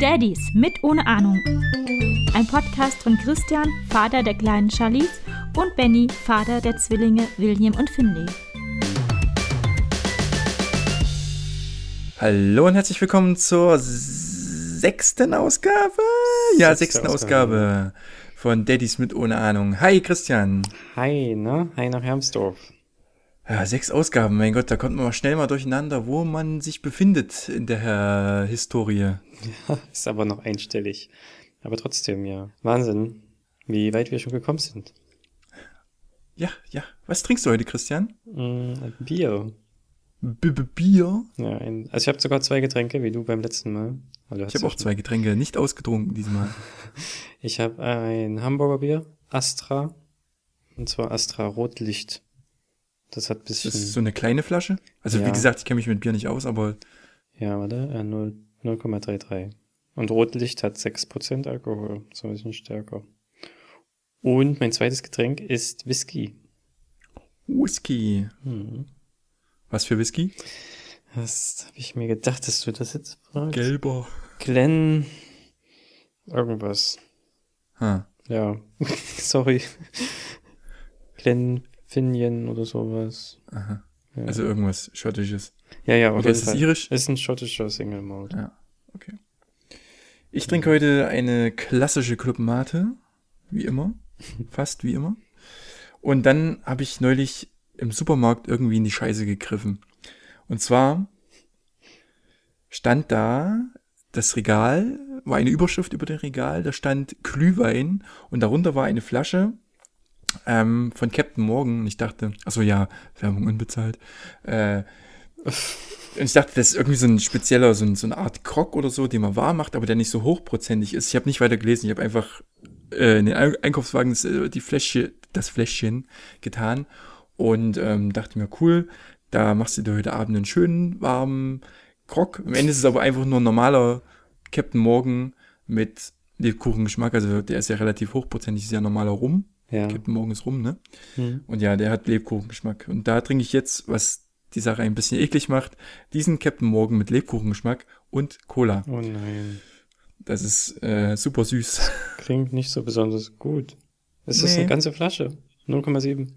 Daddies mit ohne Ahnung. Ein Podcast von Christian, Vater der kleinen Charlize, und Benny, Vater der Zwillinge William und Finley. Hallo und herzlich willkommen zur sechsten Ausgabe? Ja, Sechste sechsten Ausgabe. von Daddies mit ohne Ahnung. Hi Christian. Hi, ne? Hi nach Hermsdorf. Ja, sechs Ausgaben, mein Gott, da kommt man mal schnell mal durcheinander, wo man sich befindet in der äh, Historie. Ist aber noch einstellig. Aber trotzdem, ja. Wahnsinn, wie weit wir schon gekommen sind. Ja, ja. Was trinkst du heute, Christian? Mm, Bier. B -b Bier? Ja, ein, also ich habe sogar zwei Getränke, wie du beim letzten Mal. Ich habe auch zwei Getränke, nicht ausgetrunken diesmal. Ich habe ein Hamburger Bier, Astra. Und zwar Astra Rotlicht. Das hat Das bisschen, ist so eine kleine Flasche. Also wie Ja. gesagt, ich kenne mich mit Bier nicht aus, aber ja, warte, äh, 0 0,33. Und Rotlicht hat 6% Alkohol, so ein bisschen stärker. Und mein zweites Getränk ist Whisky. Whisky. Hm. Was für Whisky? Was habe ich mir gedacht, dass du das jetzt fragst? Gelber. Glenn. Irgendwas. Ha. Ja. Sorry. Glenn Finian oder sowas. Aha. Ja. Also irgendwas Schottisches. ja, ja, auf Oder jeden ist es Fall. irisch? Ist ein schottischer Single Malt. Ja, okay. Ich trinke heute eine klassische Club Mate, wie immer, fast wie immer. Und dann habe ich neulich im Supermarkt irgendwie in die Scheiße gegriffen. Und zwar stand da das Regal, war eine Überschrift über dem Regal, da stand Glühwein und darunter war eine Flasche ähm, von Captain Morgan. Und ich dachte, achso ja, Werbung unbezahlt. Äh, und ich dachte, das ist irgendwie so ein spezieller, so, ein, so eine Art Grog oder so, den man warm macht, aber der nicht so hochprozentig ist. Ich habe nicht weiter gelesen, ich habe einfach äh, in den Ein- Einkaufswagen das, die Fläschchen, das Fläschchen getan und ähm, dachte mir, cool, da machst du dir heute Abend einen schönen, warmen Grog. Am Ende ist es aber einfach nur ein normaler Captain Morgan mit Lebkuchengeschmack, also der ist ja relativ hochprozentig, ist ja normaler Rum. Ja. Captain Morgan ist Rum, ne? Hm. Und ja, der hat Lebkuchengeschmack. Und da trinke ich jetzt, was die Sache ein bisschen eklig macht, diesen Captain Morgan mit Lebkuchengeschmack und Cola. Oh nein. Das ist äh, super süß. Klingt nicht so besonders gut. Ist das Nee. eine ganze Flasche? 0,7.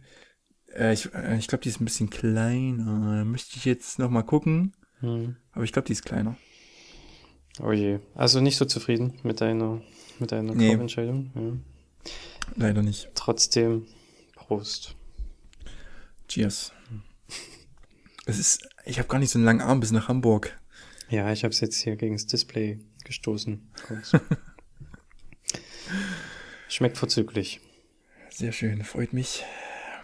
Äh, ich äh, ich glaube, die ist ein bisschen kleiner. Müsste ich jetzt noch mal gucken. Hm. Aber ich glaube, die ist kleiner. Oh je. Also nicht so zufrieden mit deiner, mit deiner Nee. Kaufentscheidung. Ja. Leider nicht. Trotzdem, Prost. Cheers. Es ist, ich habe gar nicht so einen langen Arm bis nach Hamburg. Ja, ich habe es jetzt hier gegen das Display gestoßen. Schmeckt vorzüglich. Sehr schön, freut mich.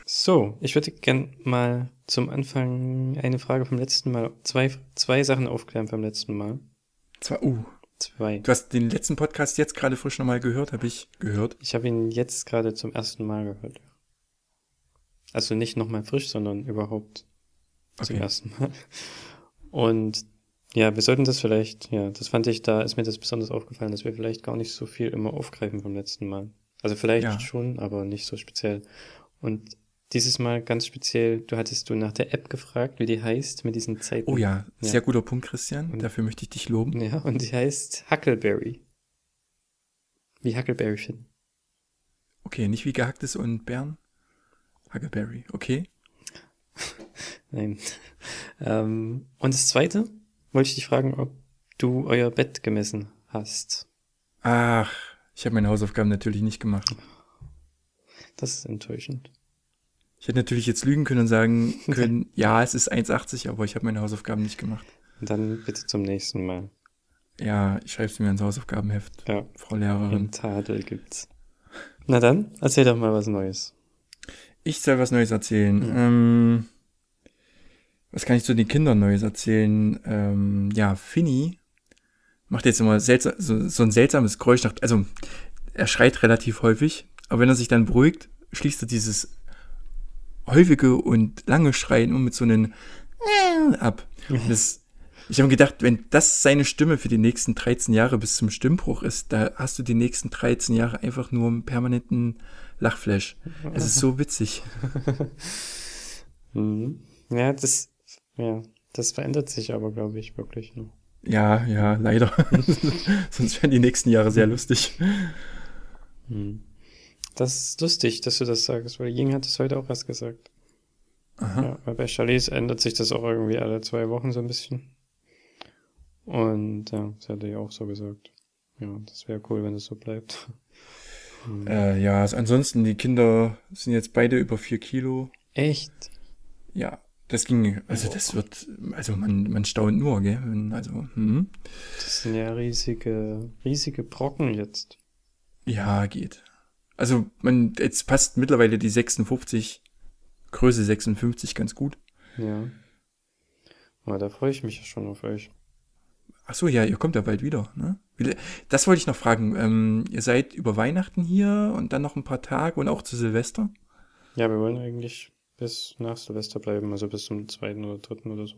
So, ich würde gern mal zum Anfang eine Frage vom letzten Mal, zwei, zwei Sachen aufklären vom letzten Mal. Zwar, uh, Zwei. du hast den letzten Podcast jetzt gerade frisch nochmal gehört, habe ich gehört. Ich habe ihn jetzt gerade zum ersten Mal gehört. Also nicht nochmal frisch, sondern überhaupt zum Okay. ersten Mal. Und ja, wir sollten das vielleicht, ja, das fand ich, da ist mir das besonders aufgefallen, dass wir vielleicht gar nicht so viel immer aufgreifen vom letzten Mal. Also vielleicht Ja. schon, aber nicht so speziell. Und dieses Mal ganz speziell, du hattest du nach der App gefragt, wie die heißt, mit diesen Zeiten. Oh ja, Ja. sehr guter Punkt, Christian. Und- Dafür möchte ich dich loben. Ja, und die heißt Huckleberry. Wie Huckleberry finden. Okay, nicht wie gehacktes und Bern. Huckleberry, okay. Nein. ähm, und das zweite, wollte ich dich fragen, ob du euer Bett gemessen hast. Ach, ich habe meine Hausaufgaben natürlich nicht gemacht. Das ist enttäuschend. Ich hätte natürlich jetzt lügen können und sagen können, ja, es ist 1,80, aber ich habe meine Hausaufgaben nicht gemacht. Und dann bitte zum nächsten Mal. Ja, ich schreibe es mir ins Hausaufgabenheft, Ja, Frau Lehrerin. einen Tadel gibt's. Na dann, erzähl doch mal was Neues. Ich soll was Neues erzählen. Mhm. Ähm, was kann ich zu den Kindern Neues erzählen? Ähm, ja, Finny macht jetzt immer seltsam, so, so ein seltsames Geräusch nach, also er schreit relativ häufig, aber wenn er sich dann beruhigt, schließt er dieses häufige und lange Schreien um mit so einem ab. Und das, ich habe gedacht, wenn das seine Stimme für die nächsten 13 Jahre bis zum Stimmbruch ist, da hast du die nächsten 13 Jahre einfach nur einen permanenten Lachflash. Es ist so witzig. Mhm. Ja, das, ja, das verändert sich aber, glaube ich, wirklich noch. Ja, ja, leider. Sonst wären die nächsten Jahre sehr lustig. Hm. Das ist lustig, dass du das sagst, weil Ying hat es heute auch erst gesagt. Aha. Ja, weil bei Charlize ändert sich das auch irgendwie alle zwei Wochen so ein bisschen. Und ja, das hat er ja auch so gesagt. Ja, das wäre cool, wenn es so bleibt. Hm. Äh, ja, also ansonsten, die Kinder sind jetzt beide über vier Kilo. Echt? Ja, das ging, also das wird, also man, man staunt nur, gell? Also, hm. Das sind ja riesige, riesige Brocken jetzt. Ja, geht. Also man, jetzt passt mittlerweile die 56, Größe 56 ganz gut. Ja. Aber da freue ich mich ja schon auf euch. Ach so, ja, ihr kommt ja bald wieder, ne? Das wollte ich noch fragen. Ähm, ihr seid über Weihnachten hier und dann noch ein paar Tage und auch zu Silvester? Ja, wir wollen eigentlich bis nach Silvester bleiben, also bis zum zweiten oder dritten oder so.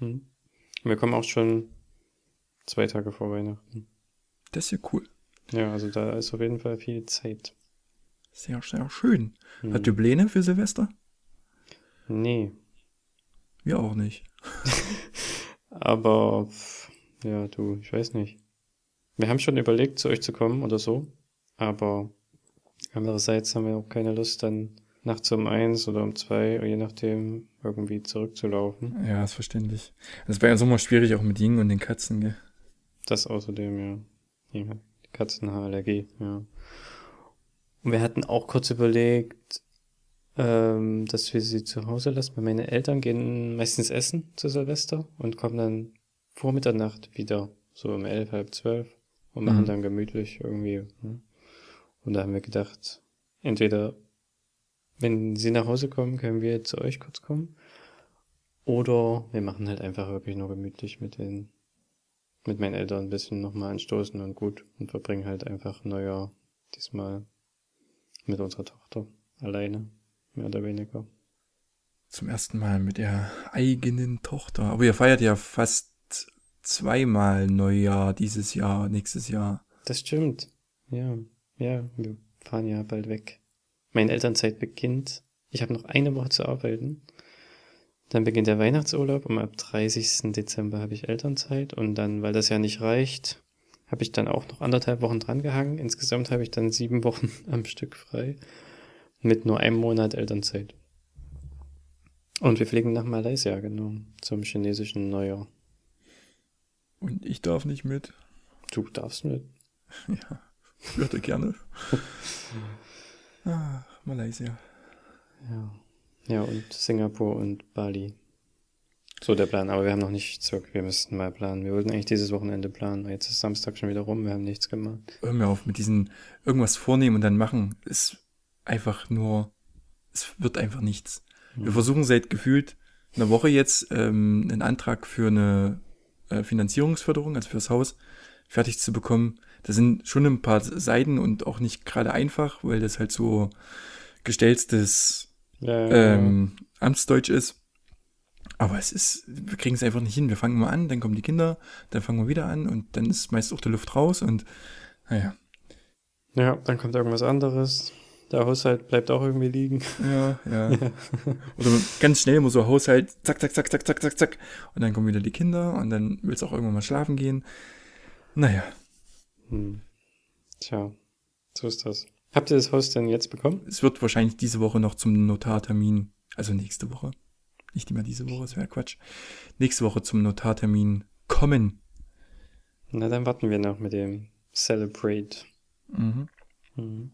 Hm. Wir kommen auch schon zwei Tage vor Weihnachten. Das ist ja cool. Ja, also da ist auf jeden Fall viel Zeit. Sehr, sehr schön. Hm. Habt ihr Pläne für Silvester? Nee, Wir auch nicht. aber ja, du, ich weiß nicht. Wir haben schon überlegt, zu euch zu kommen oder so, aber andererseits haben wir auch keine Lust, dann nachts um eins oder um zwei, je nachdem, irgendwie zurückzulaufen. Ja, ist verständlich. Das ist bei uns immer schwierig, auch mit Ying und den Katzen, gell? Das außerdem, ja. ja die Katzenhaarallergie, ja. Und wir hatten auch kurz überlegt, ähm, dass wir sie zu Hause lassen, weil meine Eltern gehen meistens essen zu Silvester und kommen dann vor Mitternacht wieder, so um elf, halb zwölf und machen Mhm. dann gemütlich irgendwie. Ne? Und da haben wir gedacht, entweder wenn sie nach Hause kommen, können wir zu euch kurz kommen. Oder wir machen halt einfach wirklich nur gemütlich mit den mit meinen Eltern ein bisschen nochmal anstoßen und gut und verbringen halt einfach Neujahr diesmal mit unserer Tochter alleine, mehr oder weniger. Zum ersten Mal mit der eigenen Tochter. Aber ihr feiert ja fast zweimal Neujahr dieses Jahr, nächstes Jahr. Das stimmt. Ja, ja, wir fahren ja bald weg. Meine Elternzeit beginnt. Ich habe noch eine Woche zu arbeiten. Dann beginnt der Weihnachtsurlaub und ab 30. Dezember habe ich Elternzeit und dann, weil das ja nicht reicht, habe ich dann auch noch anderthalb Wochen drangehangen. Insgesamt habe ich dann sieben Wochen am Stück frei mit nur einem Monat Elternzeit. Und wir fliegen nach Malaysia, genau, zum chinesischen Neujahr. Und ich darf nicht mit. Du darfst mit. Ja, würde gerne. ah, Malaysia. Ja. Ja, und Singapur und Bali. So der Plan, aber wir haben noch nichts. Wir müssten mal planen. Wir wollten eigentlich dieses Wochenende planen. Jetzt ist Samstag schon wieder rum, wir haben nichts gemacht. Hör mir auf mit diesen irgendwas vornehmen und dann machen. Ist einfach nur, es wird einfach nichts. Wir versuchen seit gefühlt einer Woche jetzt ähm, einen Antrag für eine äh, Finanzierungsförderung, also fürs Haus, fertig zu bekommen. Da sind schon ein paar Seiten und auch nicht gerade einfach, weil das halt so gestelltes Ja, ja, ähm, Amtsdeutsch ist. Aber es ist, wir kriegen es einfach nicht hin. Wir fangen mal an, dann kommen die Kinder, dann fangen wir wieder an und dann ist meist auch die Luft raus und naja, ja, dann kommt irgendwas anderes. Der Haushalt bleibt auch irgendwie liegen. ja, ja. Oder ganz schnell muss so Haushalt, zack, zack, zack, zack, zack, zack, zack. Und dann kommen wieder die Kinder und dann willst du auch irgendwann mal schlafen gehen. Naja, Hm. Tja, so ist das. Habt ihr das Haus denn jetzt bekommen? es wird wahrscheinlich diese Woche noch zum Notartermin, also nächste Woche. Nicht immer diese Woche, das wäre Quatsch. Nächste Woche zum Notartermin kommen. Na, dann warten wir noch mit dem Celebrate. Mhm. Mhm.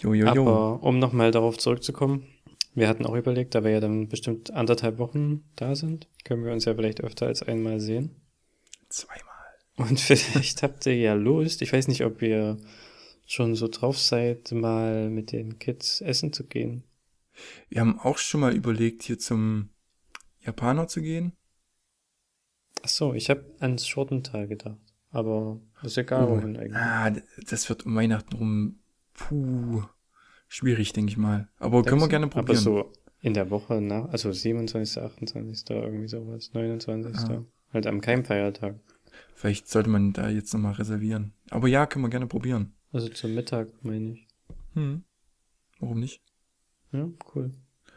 Jo, jo, jo. Aber um nochmal darauf zurückzukommen, wir hatten auch überlegt, da wir ja dann bestimmt anderthalb Wochen da sind, können wir uns ja vielleicht öfter als einmal sehen. Zweimal. Und vielleicht habt ihr ja Lust, ich weiß nicht, ob ihr schon so drauf seid, mal mit den Kids essen zu gehen. Wir haben auch schon mal überlegt, hier zum Japaner zu gehen. Ach so, ich habe ans Schurtental gedacht. Aber ist egal, Oh, wohin eigentlich. ah, das wird um Weihnachten rum, puh, schwierig, denke ich mal. Aber können wir gerne Aber probieren. so in der Woche nach, also 27., 28., irgendwie sowas, 29. Ah. Halt am Keimfeiertag. Vielleicht sollte man da jetzt nochmal reservieren. Aber ja, können wir gerne probieren. Also zum Mittag, meine ich. Hm. Warum nicht? Ja, cool.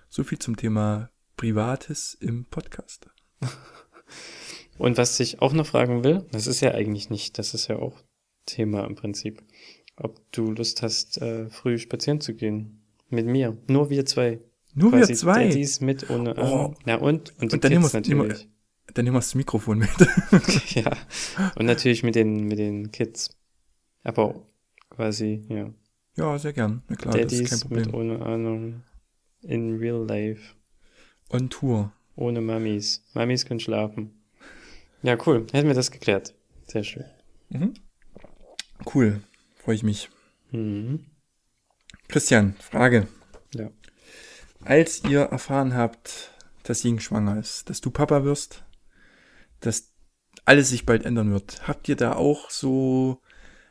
So viel zum Thema Privates im Podcast. Und was ich auch noch fragen will, das ist ja eigentlich nicht, das ist ja auch Thema im Prinzip, ob du Lust hast, äh, früh spazieren zu gehen. Mit mir. Nur wir zwei. Nur Quasi wir zwei. Daddies mit ohne Oh. Arm. Ja, und, und die Und dann Kids nehmen wir- natürlich. Dann nehmen wir das Mikrofon mit. ja. Und natürlich mit den, mit den Kids. Aber quasi, ja. Ja, sehr gern. Na klar, das ist kein Daddies mit Problem. ohne Ahnung. In real life. On Tour. Ohne Mamis. Mamis können schlafen. Ja, cool. Hätten wir das geklärt. Sehr schön. Mhm. Cool. Freue ich mich. Mhm. Christian, Frage. Ja. Als ihr erfahren habt, dass Ying schwanger ist, dass du Papa wirst, dass alles sich bald ändern wird, habt ihr da auch so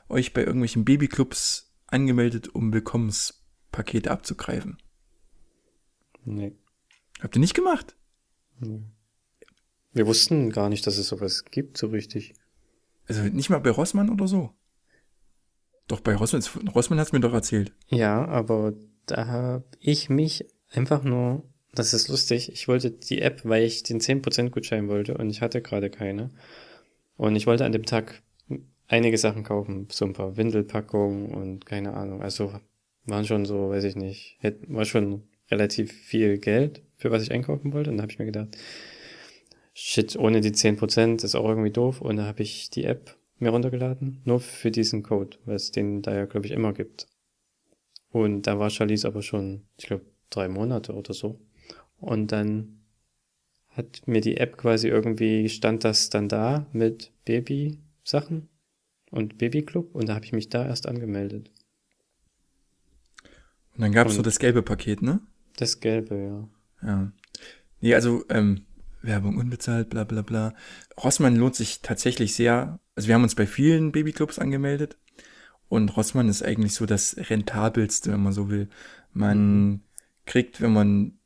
euch bei irgendwelchen Babyclubs angemeldet, um Willkommenspakete abzugreifen? Nee. Habt ihr nicht gemacht? nee. Wir wussten gar nicht, dass es sowas gibt, so richtig. Also nicht mal bei Rossmann oder so? Doch, bei Rossmann, Rossmann hat es mir doch erzählt. Ja, aber da habe ich mich einfach nur, das ist lustig, ich wollte die App, weil ich den 10% Gutschein wollte und ich hatte gerade keine. Und ich wollte an dem Tag einige Sachen kaufen, so ein paar Windelpackungen und keine Ahnung. Also waren schon so, weiß ich nicht, war schon relativ viel Geld, für was ich einkaufen wollte. Und da habe ich mir gedacht, shit, ohne die 10% ist auch irgendwie doof. Und da habe ich die App mir runtergeladen, nur für diesen Code, weil es den da ja, glaube ich, immer gibt. Und da war Charlize aber schon, ich glaube, drei Monate oder so. Und dann hat mir die App quasi irgendwie, stand das dann da mit Baby-Sachen und Babyclub und da habe ich mich da erst angemeldet. Und dann gab es so das gelbe Paket, ne? Das Gelbe, ja. Ja. Nee, also ähm, Werbung unbezahlt, bla bla bla. Rossmann lohnt sich tatsächlich sehr. Also wir haben uns bei vielen Babyclubs angemeldet. Und Rossmann ist eigentlich so das rentabelste, wenn man so will. Man kriegt, wenn man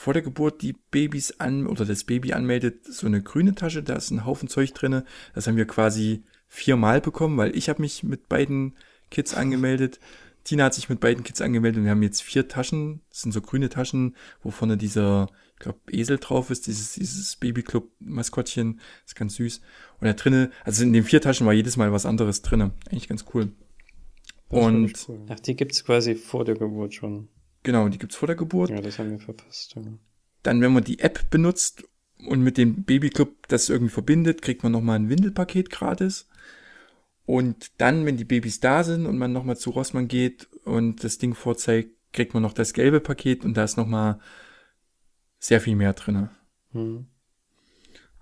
vor der Geburt die Babys an oder das Baby anmeldet, so eine grüne Tasche, da ist ein Haufen Zeug drinne. Das haben wir quasi viermal bekommen, weil ich habe mich mit beiden Kids angemeldet. Tina hat sich mit beiden Kids angemeldet und wir haben jetzt vier Taschen. Das sind so grüne Taschen, wo vorne dieser, ich glaube, Esel drauf ist, dieses, dieses Babyclub-Maskottchen. Ist ganz süß. Und da drinne, also in den vier Taschen war jedes Mal was anderes drinne. Eigentlich ganz cool. Und Ach, die gibt's quasi vor der Geburt schon. Genau, die gibt's vor der Geburt. Ja, das haben wir verpasst. Ja. Dann, wenn man die App benutzt und mit dem Babyclub das irgendwie verbindet, kriegt man nochmal ein Windelpaket gratis. Und dann, wenn die Babys da sind und man nochmal zu Rossmann geht und das Ding vorzeigt, kriegt man noch das gelbe Paket und da ist nochmal sehr viel mehr drinne. Hm.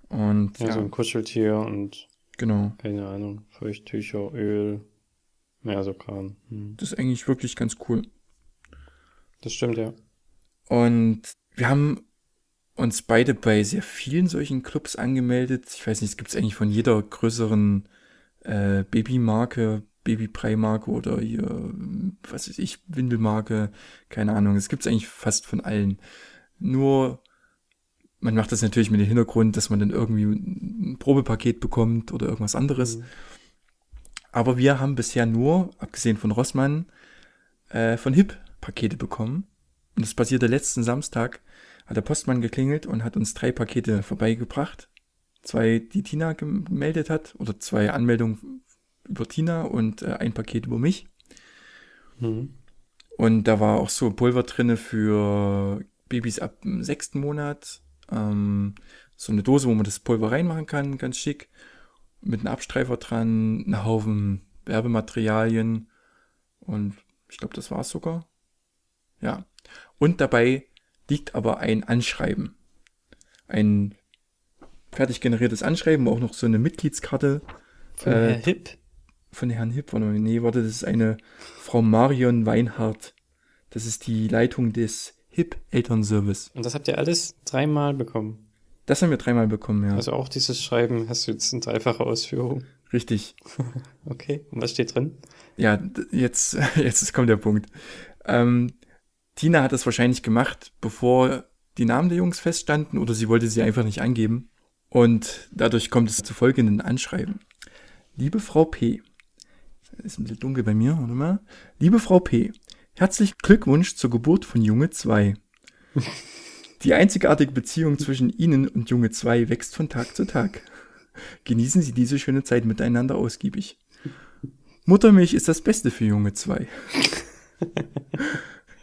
Und Ja, ja, so ein Kuscheltier und genau. keine Ahnung, Feuchttücher, Öl, ja, so Kram. Hm. Das ist eigentlich wirklich ganz cool. Das stimmt, ja. Und wir haben uns beide bei sehr vielen solchen Clubs angemeldet. Ich weiß nicht, es gibt es eigentlich von jeder größeren äh, Babymarke, Babybrei-Marke oder hier, was weiß ich, Windelmarke, keine Ahnung. Es gibt es eigentlich fast von allen. Nur, man macht das natürlich mit dem Hintergrund, dass man dann irgendwie ein Probepaket bekommt oder irgendwas anderes. Mhm. Aber wir haben bisher nur, abgesehen von Rossmann, äh, von HIP Pakete bekommen. Und das passierte letzten Samstag, hat der Postmann geklingelt und hat uns drei Pakete vorbeigebracht. Zwei, die Tina gemeldet hat, oder zwei Anmeldungen über Tina und äh, ein Paket über mich. Hm. Und da war auch so Pulver drinne für Babys ab dem sechsten Monat. Ähm, so eine Dose, wo man das Pulver reinmachen kann, ganz schick. Mit einem Abstreifer dran, ein Haufen Werbematerialien. Und ich glaube, das war's sogar. Ja. Und dabei liegt aber ein Anschreiben. Ein fertig generiertes Anschreiben, wo auch noch so eine Mitgliedskarte Von Äh, Herr Hip. von Herrn Hipp, warte mal, nee, warte, das ist eine Frau Marion Weinhardt. Das ist die Leitung des Hip-Elternservice. Und das habt ihr alles dreimal bekommen. Das haben wir dreimal bekommen, ja. Also auch dieses Schreiben hast du jetzt in dreifacher Ausführung. Richtig. Okay. Und was steht drin? Ja, jetzt, jetzt kommt der Punkt. Ähm, Tina hat das wahrscheinlich gemacht, bevor die Namen der Jungs feststanden oder sie wollte sie einfach nicht angeben. Und dadurch kommt es zu folgenden Anschreiben. Liebe Frau P. Ist ein bisschen dunkel bei mir, warte mal. Liebe Frau P. Herzlichen Glückwunsch zur Geburt von Junge 2. Die einzigartige Beziehung zwischen Ihnen und Junge 2 wächst von Tag zu Tag. Genießen Sie diese schöne Zeit miteinander ausgiebig. Muttermilch ist das Beste für Junge 2.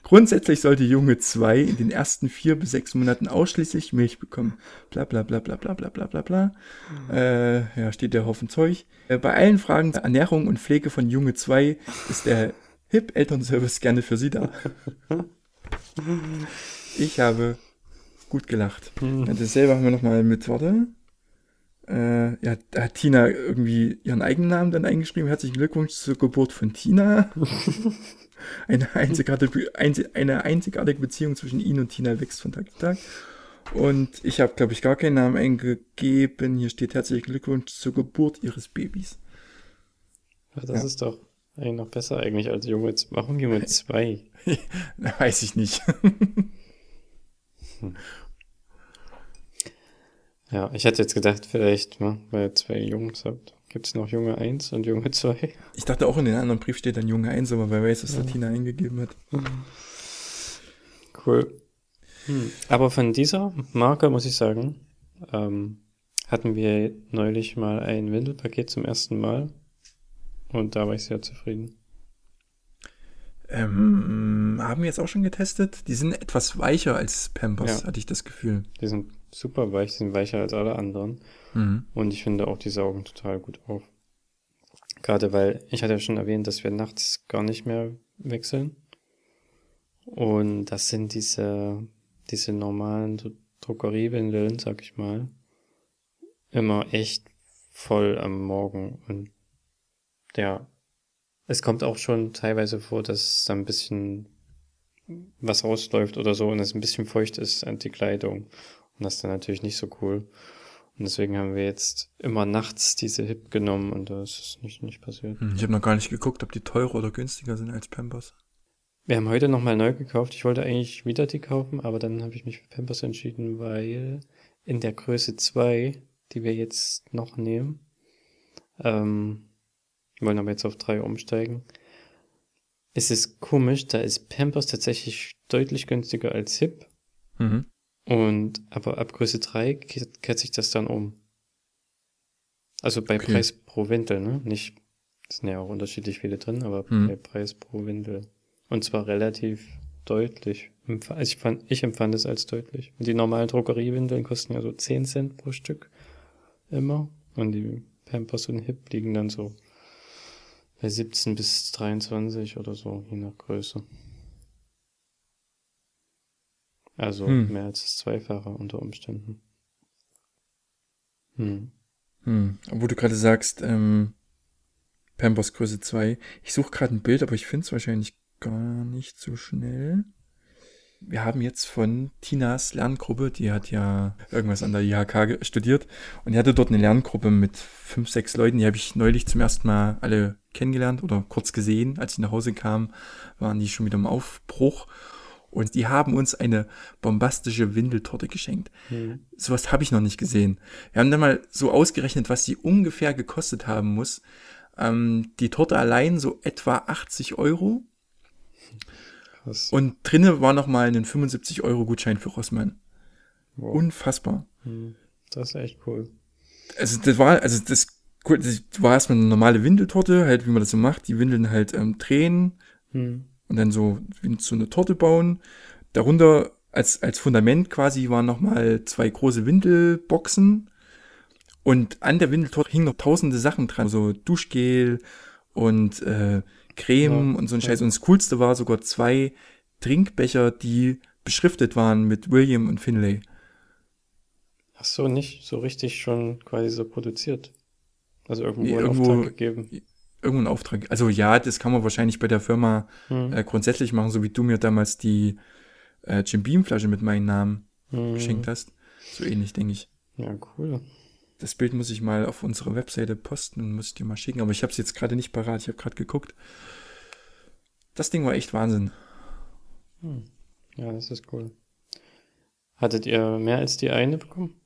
Grundsätzlich sollte Junge 2 in den ersten vier bis sechs Monaten ausschließlich Milch bekommen. Bla bla bla bla bla bla bla bla bla. Äh, ja, steht der Haufen Zeug. Äh, bei allen Fragen der Ernährung und Pflege von Junge 2 ist der HIP Elternservice gerne für Sie da. Ich habe gut gelacht. Ja, dasselbe haben wir nochmal mit, warte. Äh, ja, da hat Tina irgendwie ihren eigenen Namen dann eingeschrieben. Herzlichen Glückwunsch zur Geburt von Tina. eine, einzigartige, eine einzigartige Beziehung zwischen Ihnen und Tina wächst von Tag zu Tag. Und ich habe, glaube ich, gar keinen Namen eingegeben. Hier steht herzlichen Glückwunsch zur Geburt Ihres Babys. Ja, das ja. ist doch eigentlich noch besser eigentlich als Junge. Warum Junge 2? Weiß ich nicht. hm. Ja, ich hätte jetzt gedacht, vielleicht, ne, weil ihr zwei Jungs habt, gibt es noch Junge 1 und Junge 2. Ich dachte auch in den anderen Brief steht dann Junge 1, aber wer weiß, was ja. Tina eingegeben hat. Cool. Hm. Aber von dieser Marke muss ich sagen, ähm, hatten wir neulich mal ein Windelpaket zum ersten Mal und da war ich sehr zufrieden. Ähm, haben wir jetzt auch schon getestet? Die sind etwas weicher als Pampers, ja. hatte ich das Gefühl. Die sind super weich, die sind weicher als alle anderen. Mhm. Und ich finde auch, die saugen total gut auf. Gerade weil, ich hatte ja schon erwähnt, dass wir nachts gar nicht mehr wechseln. Und das sind diese, diese normalen Druckeriewindeln, sag ich mal, immer echt voll am Morgen. Und ja, es kommt auch schon teilweise vor, dass da ein bisschen was rausläuft oder so und es ein bisschen feucht ist an die Kleidung. Und das ist dann natürlich nicht so cool. Und deswegen haben wir jetzt immer nachts diese Hip genommen und da ist nicht, nicht passiert. Hm, ich habe noch gar nicht geguckt, ob die teurer oder günstiger sind als Pampers. Wir haben heute nochmal neu gekauft. Ich wollte eigentlich wieder die kaufen, aber dann habe ich mich für Pampers entschieden, weil in der Größe 2, die wir jetzt noch nehmen, ähm, wollen aber jetzt auf 3 umsteigen, ist es komisch, da ist Pampers tatsächlich deutlich günstiger als Hip. Mhm. Und aber ab Größe 3 kehrt sich das dann um. Also bei okay. Preis pro Windel, ne? Nicht, es sind ja auch unterschiedlich viele drin, aber hm. bei Preis pro Windel. Und zwar relativ deutlich. Also ich, fand, ich empfand es als deutlich. Die normalen Drogeriewindeln kosten ja so 10 Cent pro Stück. Immer. Und die Pampers und Hip liegen dann so bei 17 bis 23 oder so, je nach Größe. Also hm. mehr als das Zweifache unter Umständen. Hm. Hm. Wo du gerade sagst, ähm, Pampers Größe 2. Ich suche gerade ein Bild, aber ich finde es wahrscheinlich gar nicht so schnell. Wir haben jetzt von Tinas Lerngruppe, die hat ja irgendwas an der IHK studiert und die hatte dort eine Lerngruppe mit fünf, sechs Leuten. Die habe ich neulich zum ersten Mal alle kennengelernt oder kurz gesehen. Als ich nach Hause kam, waren die schon wieder im Aufbruch und die haben uns eine bombastische Windeltorte geschenkt. Mhm. Sowas habe ich noch nicht gesehen. Wir haben dann mal so ausgerechnet, was sie ungefähr gekostet haben muss. Ähm, die Torte allein so etwa 80 Euro. Krass. Und drinne war noch mal ein 75 Euro Gutschein für Rossmann. Wow. Unfassbar. Mhm. Das ist echt cool. Also das war, also das, das war erstmal eine normale Windeltorte, halt wie man das so macht, die Windeln halt ähm, drehen. Mhm und dann so, so eine Torte bauen. Darunter als, als Fundament quasi waren nochmal zwei große Windelboxen. Und an der Windeltorte hingen noch tausende Sachen dran. So Duschgel und äh, Creme ja, und so ein Scheiß. Und das Coolste war sogar zwei Trinkbecher, die beschriftet waren mit William und Finlay. Ach so, nicht so richtig schon quasi so produziert. Also irgendwo, irgendwo Auftrag gegeben irgendeinen Auftrag. Also ja, das kann man wahrscheinlich bei der Firma mhm. äh, grundsätzlich machen, so wie du mir damals die äh, Jim Beam Flasche mit meinem Namen mhm. geschenkt hast. So ähnlich, denke ich. Ja, cool. Das Bild muss ich mal auf unsere Webseite posten und muss ich dir mal schicken, aber ich habe es jetzt gerade nicht parat. Ich habe gerade geguckt. Das Ding war echt Wahnsinn. Hm. Ja, das ist cool. Hattet ihr mehr als die eine bekommen?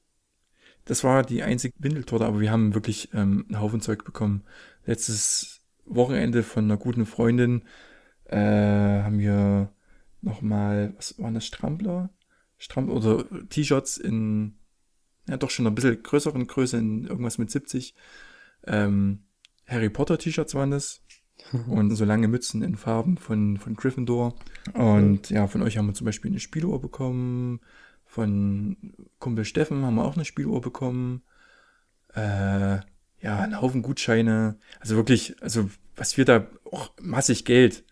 Das war die einzige Windeltorte, aber wir haben wirklich ähm, einen Haufen Zeug bekommen. Letztes Wochenende von einer guten Freundin äh, haben wir nochmal, was waren das, Strampler? Stramm oder T-Shirts in ja doch schon ein bisschen größeren Größe, in irgendwas mit 70. Ähm, Harry Potter T-Shirts waren das. und so lange Mützen in Farben von, von Gryffindor. Und ja, von euch haben wir zum Beispiel eine Spieluhr bekommen. Von Kumpel Steffen haben wir auch eine Spieluhr bekommen. Äh, ja, einen Haufen Gutscheine. Also wirklich, also was wir da auch massig Geld.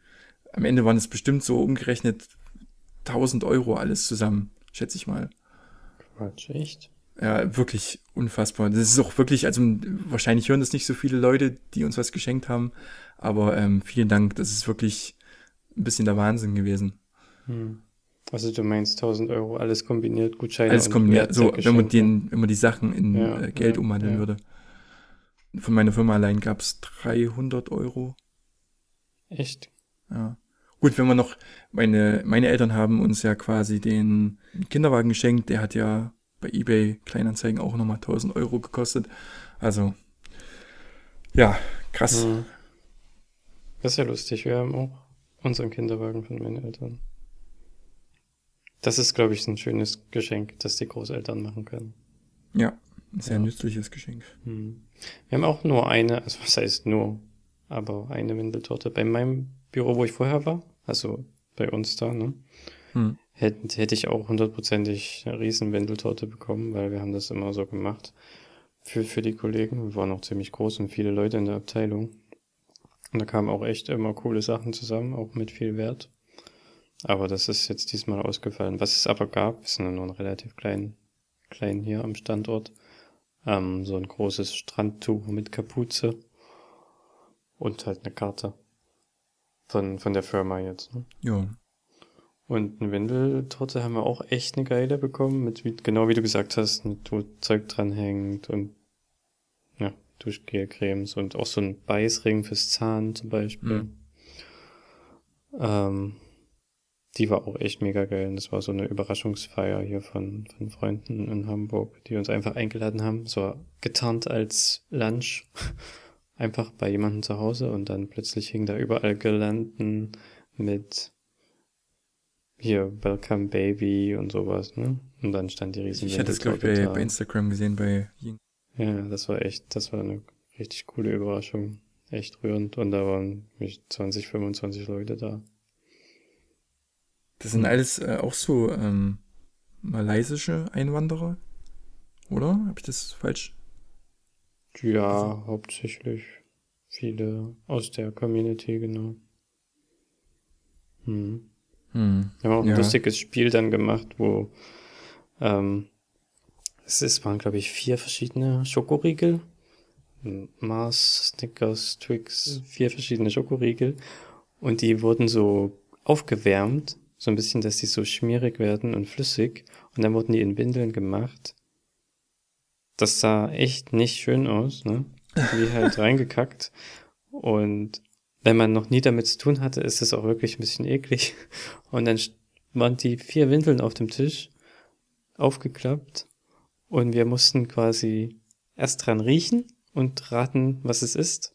Am Ende waren es bestimmt so umgerechnet 1000 Euro alles zusammen, schätze ich mal. Quatsch, echt? Ja, wirklich unfassbar. Das ist auch wirklich, also wahrscheinlich hören das nicht so viele Leute, die uns was geschenkt haben, aber ähm, vielen Dank, das ist wirklich ein bisschen der Wahnsinn gewesen. Hm. Also du meinst 1000 Euro, alles kombiniert, Gutscheine Alles kombiniert, so wenn man, den, wenn man die Sachen in Ja, äh, Geld ja, umwandeln ja. würde. Von meiner Firma allein gab's 300 Euro. Echt? Ja. Gut, wenn man noch, meine, meine Eltern haben uns ja quasi den Kinderwagen geschenkt, der hat ja bei eBay Kleinanzeigen auch nochmal 1000 Euro gekostet. Also, ja, krass. Hm. Das ist ja lustig, wir haben auch unseren Kinderwagen von meinen Eltern. Das ist, glaube ich, ein schönes Geschenk, das die Großeltern machen können. Ja, ein sehr Ja. nützliches Geschenk. Hm. Wir haben auch nur eine, also was heißt nur, aber eine Windeltorte. Bei meinem Büro, wo ich vorher war, also bei uns da, ne, Hm. hätte, hätte ich auch hundertprozentig eine riesen Windeltorte bekommen, weil wir haben das immer so gemacht für, für die Kollegen. Wir waren auch ziemlich groß und viele Leute in der Abteilung. Und da kamen auch echt immer coole Sachen zusammen, auch mit viel Wert. Aber das ist jetzt diesmal ausgefallen. Was es aber gab, wir sind ja nur ein relativ klein, klein hier am Standort, ähm, so ein großes Strandtuch mit Kapuze und halt eine Karte von, von der Firma jetzt. Ne? Ja. Und eine Windeltorte haben wir auch echt eine geile bekommen, mit wie, genau wie du gesagt hast, mit wo Zeug dranhängt und ja, Duschgelcremes und auch so ein Beißring fürs Zahn zum Beispiel. Mhm. Ähm, die war auch echt mega geil. Und das war so eine Überraschungsfeier hier von, von Freunden in Hamburg, die uns einfach eingeladen haben, so getarnt als Lunch. Einfach bei jemandem zu Hause und dann plötzlich hing da überall Girlanden mit hier Welcome Baby und sowas, ne? Und dann stand die riesen Ich hatte es, glaube ich, bei. Instagram gesehen, bei Ying. Ja, das war echt, das war eine richtig coole Überraschung. Echt rührend. Und da waren mich 20, 25 Leute da. Das sind alles äh, auch so ähm, malaysische Einwanderer, oder? Habe ich das falsch? Ja, hauptsächlich viele aus der Community, genau. Hm. Hm. Wir haben auch ein Ja. lustiges Spiel dann gemacht, wo ähm, es ist, waren, glaube ich, vier verschiedene Schokoriegel. Mars, Snickers, Twix, vier verschiedene Schokoriegel. Und die wurden so aufgewärmt, so ein bisschen, dass die so schmierig werden und flüssig. Und dann wurden die in Windeln gemacht. Das sah echt nicht schön aus, ne? Wie halt reingekackt. Und wenn man noch nie damit zu tun hatte, ist es auch wirklich ein bisschen eklig. Und dann waren die vier Windeln auf dem Tisch aufgeklappt und wir mussten quasi erst dran riechen und raten, was es ist,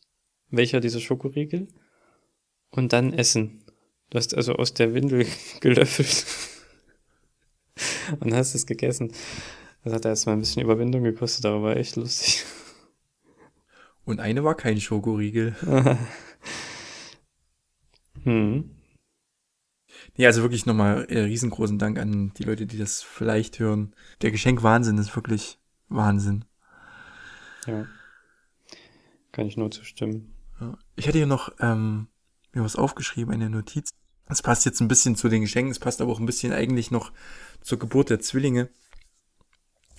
welcher dieser Schokoriegel und dann essen. Du hast also aus der Windel gelöffelt und hast es gegessen. Das hat erstmal ein bisschen Überwindung gekostet, aber war echt lustig. Und eine war kein Schokoriegel. Hm. Nee, also wirklich nochmal äh, riesengroßen Dank an die Leute, die das vielleicht hören. Der Geschenk-Wahnsinn ist wirklich Wahnsinn. Ja. Kann ich nur zustimmen. Ja. Ich hatte hier noch ähm, mir was aufgeschrieben, eine Notiz. Das passt jetzt ein bisschen zu den Geschenken, es passt aber auch ein bisschen eigentlich noch zur Geburt der Zwillinge.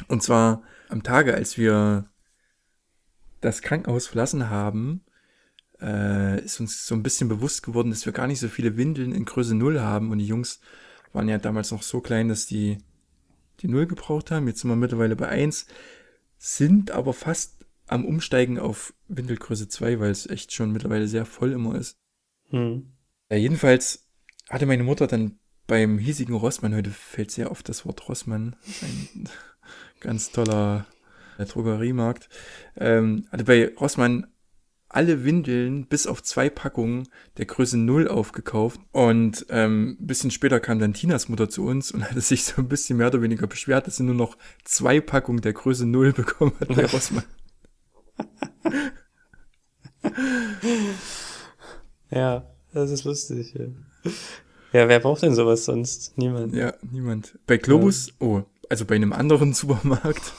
Und zwar am Tage, als wir das Krankenhaus verlassen haben, äh, ist uns so ein bisschen bewusst geworden, dass wir gar nicht so viele Windeln in Größe 0 haben. Und die Jungs waren ja damals noch so klein, dass die die 0 gebraucht haben. Jetzt sind wir mittlerweile bei 1, sind aber fast am Umsteigen auf Windelgröße 2, weil es echt schon mittlerweile sehr voll immer ist. Hm. Ja, jedenfalls hatte meine Mutter dann beim hiesigen Rossmann, heute fällt sehr oft das Wort Rossmann, ein ganz toller äh, Drogeriemarkt, ähm, hatte bei Rossmann alle Windeln bis auf zwei Packungen der Größe 0 aufgekauft. Und ähm, ein bisschen später kam dann Tinas Mutter zu uns und hatte sich so ein bisschen mehr oder weniger beschwert, dass sie nur noch zwei Packungen der Größe 0 bekommen hat bei Rossmann. Ja, das ist lustig. Ja. Ja, wer braucht denn sowas sonst? Niemand. Ja, niemand. Bei Globus, oh, also bei einem anderen Supermarkt,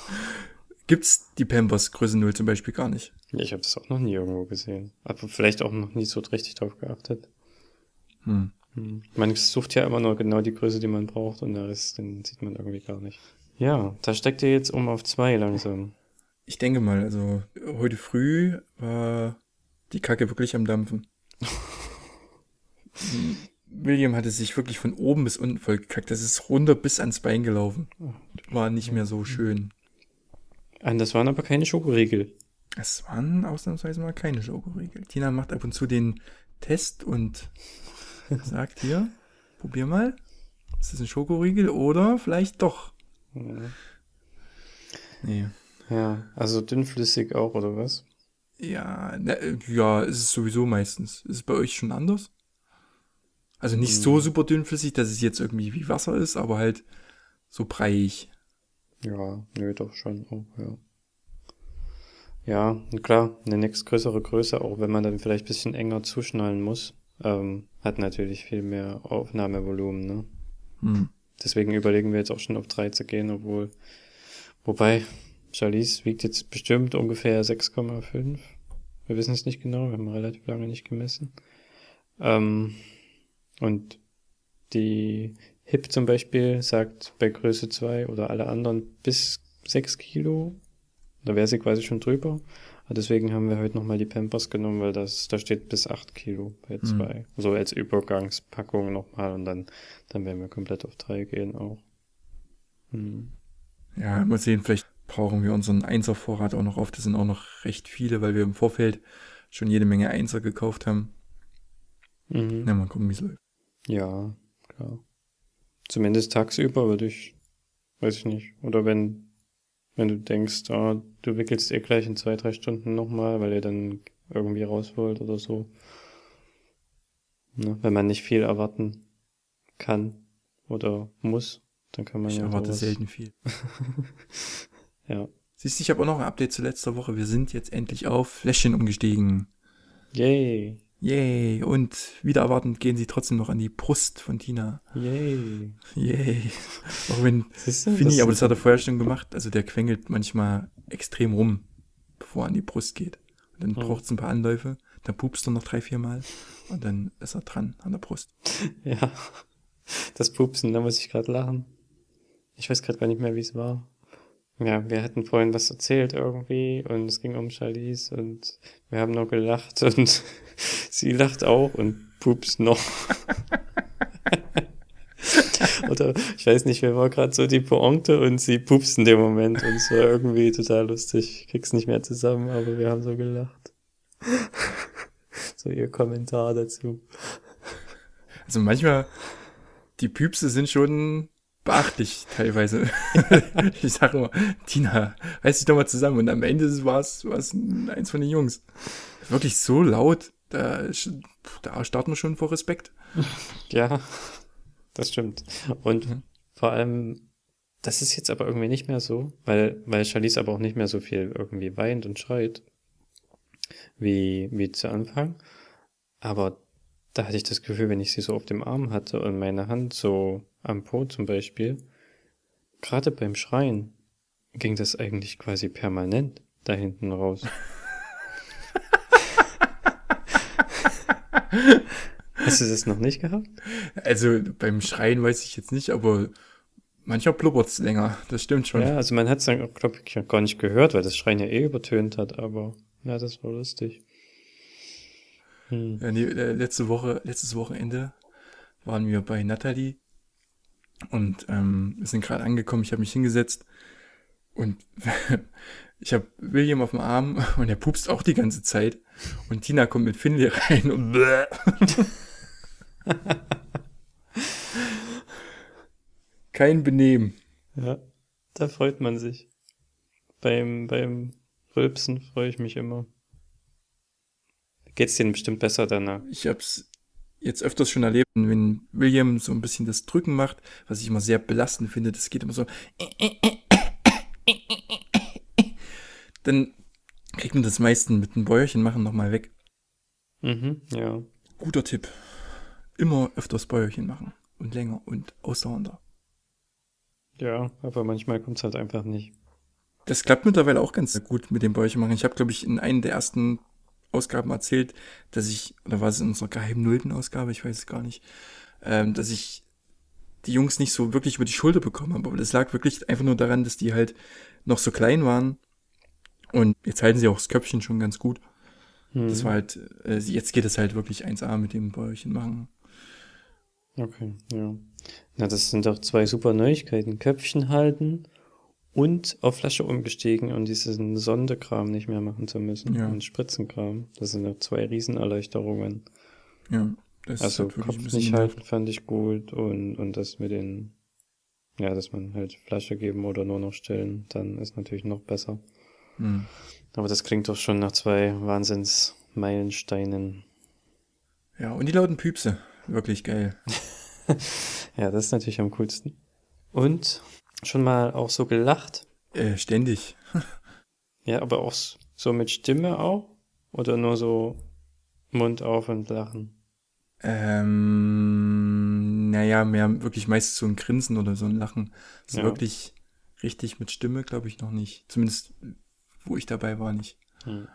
gibt's die Pampers Größe 0 zum Beispiel gar nicht. Ja, ich habe das auch noch nie irgendwo gesehen. Aber vielleicht auch noch nie so richtig drauf geachtet. Hm. Hm. Man sucht ja immer nur genau die Größe, die man braucht und der Rest, den sieht man irgendwie gar nicht. Ja, da steckt ihr jetzt um auf zwei langsam. Ich denke mal, also heute früh war die Kacke wirklich am Dampfen. William hatte sich wirklich von oben bis unten vollgekackt. Das ist runter bis ans Bein gelaufen. War nicht mehr so schön. Das waren aber keine Schokoriegel. Es waren ausnahmsweise mal keine Schokoriegel. Tina macht ab und zu den Test und sagt hier, probier mal. Ist das ein Schokoriegel oder vielleicht doch? Ja. Nee. Ja, also dünnflüssig auch, oder was? Ja, na, ja, ist es sowieso meistens. Ist es bei euch schon anders? Also nicht so super dünnflüssig, dass es jetzt irgendwie wie Wasser ist, aber halt so breiig. Ja, nö, doch schon auch, ja. Ja, klar, eine nächstgrößere Größe, auch wenn man dann vielleicht ein bisschen enger zuschnallen muss, ähm, hat natürlich viel mehr Aufnahmevolumen, ne? Hm. Deswegen überlegen wir jetzt auch schon auf drei zu gehen, obwohl, wobei, Charlize wiegt jetzt bestimmt ungefähr 6,5. Wir wissen es nicht genau, wir haben relativ lange nicht gemessen. Ähm, und die HIP zum Beispiel sagt bei Größe 2 oder alle anderen bis 6 Kilo. Da wäre sie quasi schon drüber. Aber deswegen haben wir heute nochmal die Pampers genommen, weil das, da steht bis 8 Kilo bei 2. Mhm. So als Übergangspackung nochmal und dann, dann werden wir komplett auf 3 gehen auch. Hm. Ja, mal sehen, vielleicht brauchen wir unseren Einservorrat auch noch auf. Das sind auch noch recht viele, weil wir im Vorfeld schon jede Menge Einser gekauft haben. Mhm. Na, mal gucken, wie es läuft. Ja, klar. Zumindest tagsüber würde ich, weiß ich nicht. Oder wenn, wenn du denkst, ah, du wickelst ihr gleich in zwei, drei Stunden nochmal, weil ihr dann irgendwie raus wollt oder so. Ne? Wenn man nicht viel erwarten kann oder muss, dann kann man Ich ja erwarte sowas- selten viel. Ja. Siehst du, ich habe auch noch ein Update zu letzter Woche. Wir sind jetzt endlich auf Fläschchen umgestiegen. Yay. Yay. Und wieder erwartend gehen sie trotzdem noch an die Brust von Tina. Yay. Yay. Auch wenn Finny, aber das hat er vorher schon gemacht, also der quengelt manchmal extrem rum, bevor er an die Brust geht. Und dann Mhm. braucht es ein paar Anläufe, dann pupst er noch drei, vier Mal und dann ist er dran an der Brust. Ja. Das Pupsen, da muss ich gerade lachen. Ich weiß gerade gar nicht mehr, wie es war. Ja, wir hatten vorhin was erzählt irgendwie und es ging um Charlize und wir haben nur gelacht und sie lacht auch und pupst noch. Oder ich weiß nicht, wer war gerade so die Pointe und sie pupst in dem Moment und es war irgendwie total lustig. Ich krieg's nicht mehr zusammen, aber wir haben so gelacht. So ihr Kommentar dazu. Also manchmal, die Püpse sind schon beachtlich teilweise. ich sage immer, Tina, reiß dich doch mal zusammen. Und am Ende war es eins von den Jungs. Wirklich so laut, da, da starten wir schon vor Respekt. Ja, das stimmt. Und Mhm. vor allem, das ist jetzt aber irgendwie nicht mehr so, weil, weil Charlize aber auch nicht mehr so viel irgendwie weint und schreit, wie, wie zu Anfang. Aber da hatte ich das Gefühl, wenn ich sie so auf dem Arm hatte und meine Hand so am Po zum Beispiel, gerade beim Schreien ging das eigentlich quasi permanent da hinten raus. Hast du das noch nicht gehabt? Also beim Schreien weiß ich jetzt nicht, aber manchmal blubbert's länger. Das stimmt schon. Ja, also man hat es dann, glaube ich, gar nicht gehört, weil das Schreien ja eh übertönt hat, aber ja, das war lustig. Hm. Ja, nee, äh, letzte Woche, letztes Wochenende waren wir bei Natalie und ähm, wir sind gerade angekommen. Ich habe mich hingesetzt und ich habe William auf dem Arm und er pupst auch die ganze Zeit und Tina kommt mit Finley rein und bäh. kein Benehmen. Ja, da freut man sich. Beim, beim Rülpsen freue ich mich immer. geht's denen bestimmt besser danach. Ich hab's jetzt öfters schon erlebt, wenn William so ein bisschen das Drücken macht, was ich immer sehr belastend finde, das geht immer so. Dann kriegt man das meisten mit dem Bäuerchen machen nochmal weg. Mhm, ja. Guter Tipp. Immer öfters Bäuerchen machen. Und länger und ausdauernder. Ja, aber manchmal kommt's halt einfach nicht. Das klappt mittlerweile auch ganz gut mit dem Bäuerchen machen. Ich habe, glaube ich, in einer der ersten Ausgaben erzählt, dass ich, oder war es in unserer geheimen Nullten-Ausgabe, ich weiß es gar nicht, ähm, dass ich die Jungs nicht so wirklich über die Schulter bekommen habe. Aber das lag wirklich einfach nur daran, dass die halt noch so klein waren. Und jetzt halten sie auch das Köpfchen schon ganz gut. Hm. Das war halt, äh, jetzt geht es halt wirklich 1A mit dem Bäuerchen machen. Okay, ja. Na, das sind doch zwei super Neuigkeiten. Köpfchen halten und auf Flasche umgestiegen und diesen Sondekram nicht mehr machen zu müssen. Ja. Und Spritzenkram. Das sind doch zwei Riesenerleichterungen. Ja, das also wirklich ein Kopf nicht halten fand ich gut und, und das mit den, ja, dass man halt Flasche geben oder nur noch stillen, dann ist natürlich noch besser. Hm. Aber das klingt doch schon nach zwei Wahnsinnsmeilensteinen. Ja, und die lauten Püpse. Wirklich geil. Ja, das ist natürlich am coolsten. Und schon mal auch so gelacht. Äh, ständig. Ja, aber auch so mit Stimme auch? Oder nur so Mund auf und lachen? Ähm, naja, mehr wirklich meist so ein Grinsen oder so ein Lachen. So Ja. wirklich richtig mit Stimme, glaube ich, noch nicht. Zumindest, wo ich dabei war, nicht. Hm.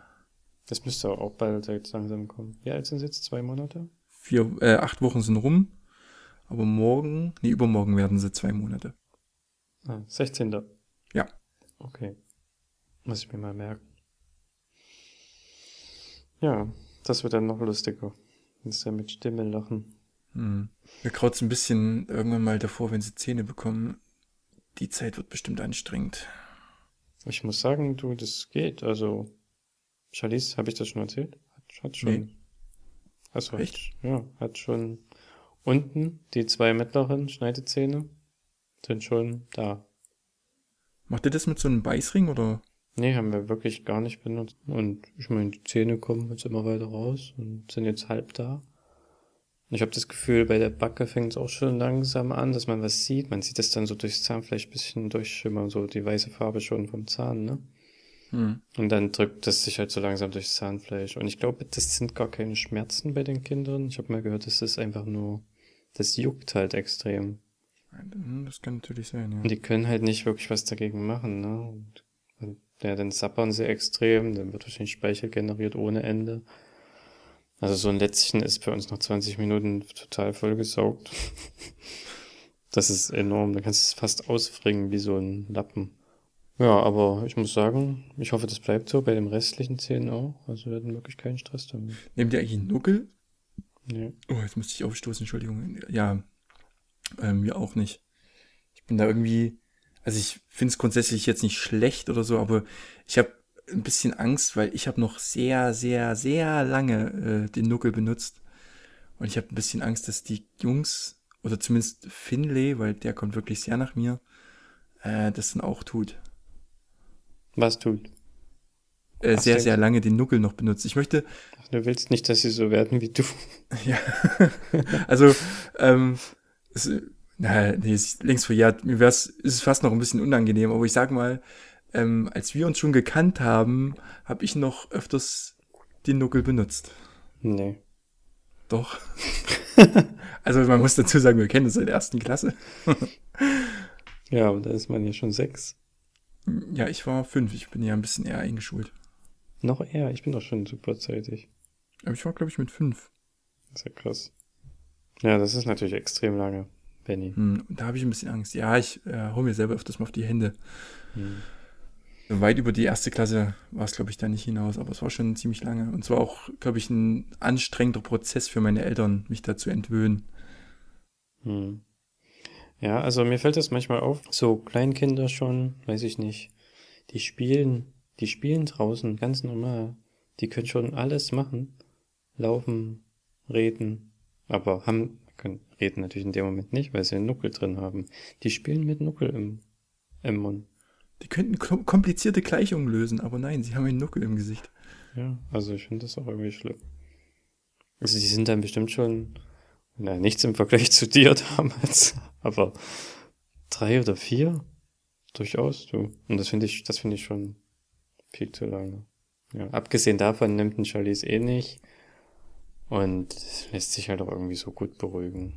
Das müsste auch bald jetzt langsam kommen. Wie alt sind sie jetzt? Zwei Monate? Vier, äh, acht Wochen sind rum. Aber morgen, nee, übermorgen werden sie zwei Monate. Ah, 16. Ja. Okay. Muss ich mir mal merken. Ja, das wird dann noch lustiger. Das ist ja mit Stimme lachen. Hm. Mir kraut's ein bisschen irgendwann mal davor, wenn sie Zähne bekommen. Die Zeit wird bestimmt anstrengend. Ich muss sagen, du, das geht. Also, Charlize, habe ich das schon erzählt? Hat, hat schon. Nee. Also, Echt? Hat, ja, hat schon unten die zwei mittleren Schneidezähne sind schon da. Macht ihr das mit so einem Beißring oder? Nee, haben wir wirklich gar nicht benutzt. Und ich meine, die Zähne kommen jetzt immer weiter raus und sind jetzt halb da. Und ich habe das Gefühl, bei der Backe fängt es auch schon langsam an, dass man was sieht. Man sieht das dann so durchs Zahnfleisch ein bisschen durchschimmern, so die weiße Farbe schon vom Zahn, ne? Hm. Und dann drückt das sich halt so langsam durchs Zahnfleisch. Und ich glaube, das sind gar keine Schmerzen bei den Kindern. Ich habe mal gehört, das ist einfach nur, das juckt halt extrem. Hm, Das kann natürlich sein, ja. Und die können halt nicht wirklich was dagegen machen, ne? Und, und ja, dann sappern sie extrem, dann wird wahrscheinlich Speichel generiert ohne Ende. Also so ein Lätzchen ist bei uns nach 20 Minuten total vollgesaugt. Das ist enorm, da kannst du es fast ausfringen wie so ein Lappen. Ja, aber ich muss sagen, ich hoffe, das bleibt so bei den restlichen Zähnen auch. Also wir hatten wirklich keinen Stress damit. Nehmt ihr eigentlich einen Nuckel? Nee. Oh, jetzt musste ich aufstoßen, Entschuldigung. Ja, ähm, mir auch nicht. Ich bin da irgendwie, also ich finde es grundsätzlich jetzt nicht schlecht oder so, aber ich habe ein bisschen Angst, weil ich habe noch sehr, sehr, sehr lange äh, den Nuckel benutzt. Und ich habe ein bisschen Angst, dass die Jungs, oder zumindest Finlay, weil der kommt wirklich sehr nach mir, äh, das dann auch tut. Was tut? Äh, Ach, sehr, sehr lange den Nuckel noch benutzt. Ich möchte, Ach, du willst nicht, dass sie so werden wie du. Ja, also, ähm, es, na, nee, ist längst verjährt. Mir wär's, ist es fast noch ein bisschen unangenehm, aber ich sag mal, ähm, als wir uns schon gekannt haben, habe ich noch öfters den Nuckel benutzt. Nee. Doch. also man muss dazu sagen, wir kennen uns seit der ersten Klasse. Ja, aber da ist man ja schon sechs. Ja, ich war fünf, ich bin ja ein bisschen eher eingeschult. Noch eher, ich bin doch schon super zeitig. Aber ich war, glaube ich, mit fünf. Das ist ja krass. Ja, das ist natürlich extrem lange, Benny. Hm, da habe ich ein bisschen Angst. Ja, ich äh, hole mir selber öfters mal auf die Hände. Hm. Weit über die erste Klasse war es, glaube ich, da nicht hinaus, aber es war schon ziemlich lange. Und es war auch, glaube ich, ein anstrengender Prozess für meine Eltern, mich da zu entwöhnen. Hm. Ja, also mir fällt das manchmal auf. So Kleinkinder schon, weiß ich nicht. Die spielen, die spielen draußen ganz normal. Die können schon alles machen. Laufen, reden. Aber haben, können reden natürlich in dem Moment nicht, weil sie einen Nuckel drin haben. Die spielen mit Nuckel im, im Mund. Die könnten kom- komplizierte Gleichungen lösen, aber nein, sie haben einen Nuckel im Gesicht. Ja, also ich finde das auch irgendwie schlimm. Also die sind dann bestimmt schon, na, nichts im Vergleich zu dir damals, aber drei oder vier durchaus, du. Und das finde ich, das finde ich schon viel zu lange. Ja, abgesehen davon nimmt ein Charlize eh nicht und lässt sich halt auch irgendwie so gut beruhigen.